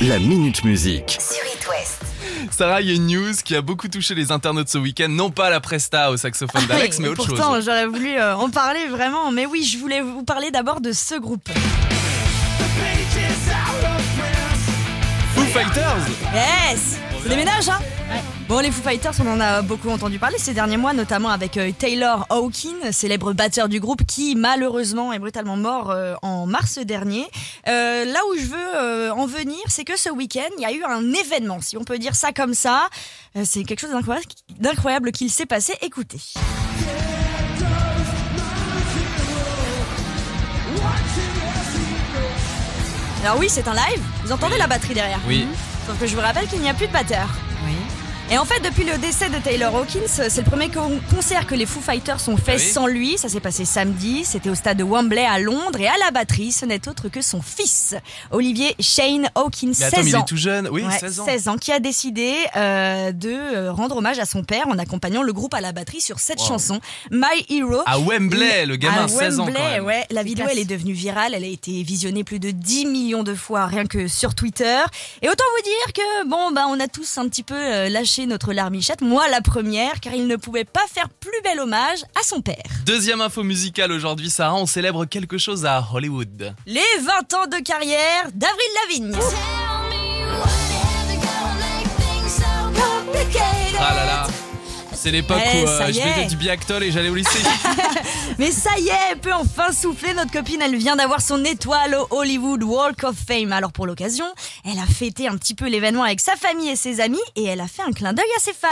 La Minute Musique. sur It West. Sarah, il y a une news qui a beaucoup touché les internautes ce week-end. Non pas la presta au saxophone d'Alex, Oui, mais autre pourtant, chose. j'aurais voulu euh, en parler vraiment. Mais oui, je voulais vous parler d'abord de ce groupe. Foo Fighters Yes C'est des ménages, hein? Bon, les Foo Fighters, on en a beaucoup entendu parler ces derniers mois, notamment avec euh, Taylor Hawkins, célèbre batteur du groupe, qui malheureusement est brutalement mort euh, en mars dernier. Euh, là où je veux en venir, c'est que ce week-end, il y a eu un événement, si on peut dire ça comme ça. C'est quelque chose d'incroyable, d'incroyable qu'il s'est passé. Écoutez. Alors oui, c'est un live. Vous entendez la batterie derrière Oui. Sauf que je vous rappelle qu'il n'y a plus de batteur. Et en fait, depuis le décès de Taylor Hawkins, c'est le premier con- concert que les Foo Fighters ont fait Ah oui sans lui. Ça s'est passé samedi. C'était au stade de Wembley à Londres. Et à la batterie, ce n'est autre que son fils, Olivier Shane Hawkins, Mais attends, 16 mais il ans. est tout jeune. Oui, Ouais, 16 ans. 16 ans, qui a décidé euh, de euh, rendre hommage à son père en accompagnant le groupe à la batterie sur cette Wow. chanson, My Hero. À Wembley, le gamin, À 16 ans quand Wembley, même. ouais. La vidéo, elle est devenue virale. Elle a été visionnée plus de 10 millions de fois rien que sur Twitter. Et autant vous dire que, bon, bah, on a tous un petit peu euh, lâché notre larmichette. Moi, la première, car il ne pouvait pas faire plus bel hommage à son père. Deuxième info musicale aujourd'hui, Sarah, on célèbre quelque chose à Hollywood. Les 20 ans de carrière d'Avril Lavigne. C'est l'époque Eh, où euh, je mettais du biactol et j'allais au lycée. Mais ça y est, elle peut enfin souffler. Notre copine, elle vient d'avoir son étoile au Hollywood Walk of Fame. Alors pour l'occasion, elle a fêté un petit peu l'événement avec sa famille et ses amis et elle a fait un clin d'œil à ses fans.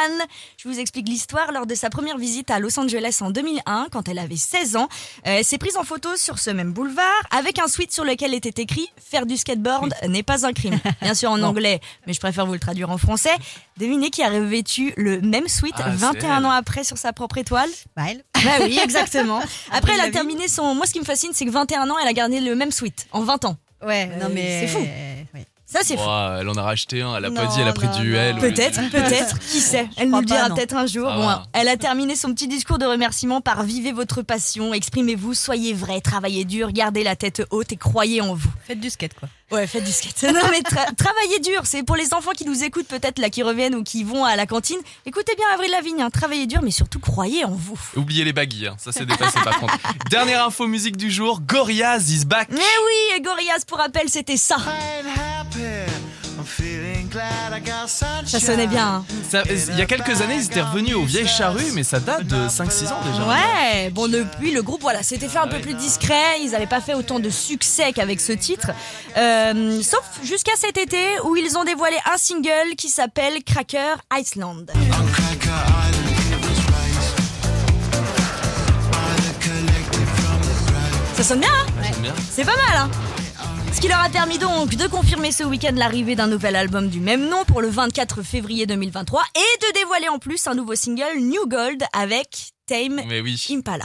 Je vous explique l'histoire lors de sa première visite à Los Angeles en 2001, quand elle avait 16 ans. Euh, elle s'est prise en photo sur ce même boulevard avec un sweat sur lequel était écrit "Faire du skateboard n'est pas un crime". Bien sûr en anglais, mais je préfère vous le traduire en français. Devinez qui a revêtu le même sweat Ah, c'est 21 elle. ans après sur sa propre étoile Bah, elle. bah oui, exactement. Après, elle a Lavigne. terminé son. Moi, ce qui me fascine, c'est que 21 ans, elle a gardé le même sweat en 20 ans. Ouais, non Euh, mais c'est fou. Ça, c'est fou. Elle en a racheté un, elle a pas Non, dit, elle a pris non, du non. L. Peut-être, peut-être, qui sait Elle nous crois le pas, dira non. peut-être un jour. Bon, va. elle a terminé son petit discours de remerciement par vivez votre passion, exprimez-vous, soyez vrai, travaillez dur, gardez la tête haute et croyez en vous. Faites du skate quoi. Ouais, faites du skate. Non mais tra- travaillez dur, c'est pour les enfants qui nous écoutent peut-être là qui reviennent ou qui vont à la cantine. Écoutez bien Avril Lavigne, hein, travaillez dur mais surtout croyez en vous. Oubliez les baguilles, hein, ça s'est dépassé par contre. Dernière info musique du jour, Gorillaz is back. Mais oui, et Gorillaz pour rappel, c'était ça. Ça sonnait bien. hein. Il y a quelques années, ils étaient revenus aux vieilles charrues, mais ça date de 5-6 ans déjà. Ouais, bon depuis le groupe voilà s'était fait un peu plus discret, ils n'avaient pas fait autant de succès qu'avec ce titre, Euh, sauf jusqu'à cet été où ils ont dévoilé un single qui s'appelle Cracker Iceland. Ça sonne bien, hein? C'est pas mal, hein? Qui leur a permis donc de confirmer ce week-end l'arrivée d'un nouvel album du même nom pour le 24 février 2023 et de dévoiler en plus un nouveau single New Gold avec Tame oui. Impala.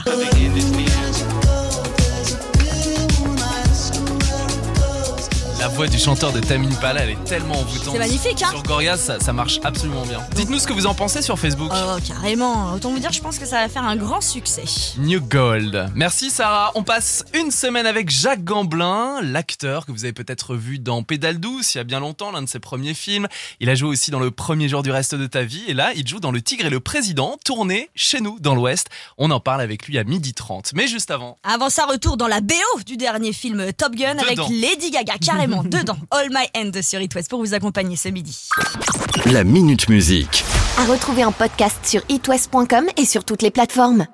La voix du chanteur de Tamine Pala, elle est tellement envoûtante. C'est magnifique, hein Sur Gorillaz, ça, ça marche absolument bien. Dites-nous ce que vous en pensez sur Facebook. Oh, carrément. Autant vous dire, je pense que ça va faire un grand succès. New Gold. Merci Sarah. On passe une semaine avec Jacques Gamblin, l'acteur que vous avez peut-être vu dans Pédale douce il y a bien longtemps, l'un de ses premiers films. Il a joué aussi dans Le premier jour du reste de ta vie et là, il joue dans Le Tigre et le Président, tourné chez nous dans l'Ouest. On en parle avec lui à 12h30. Mais juste avant, Avant ça, retour dans la BO du dernier film Top Gun avec. Lady Gaga, carrément, dedans. All My End sur It West pour vous accompagner ce midi. La Minute Musique. À retrouver en podcast sur itwest.com et sur toutes les plateformes.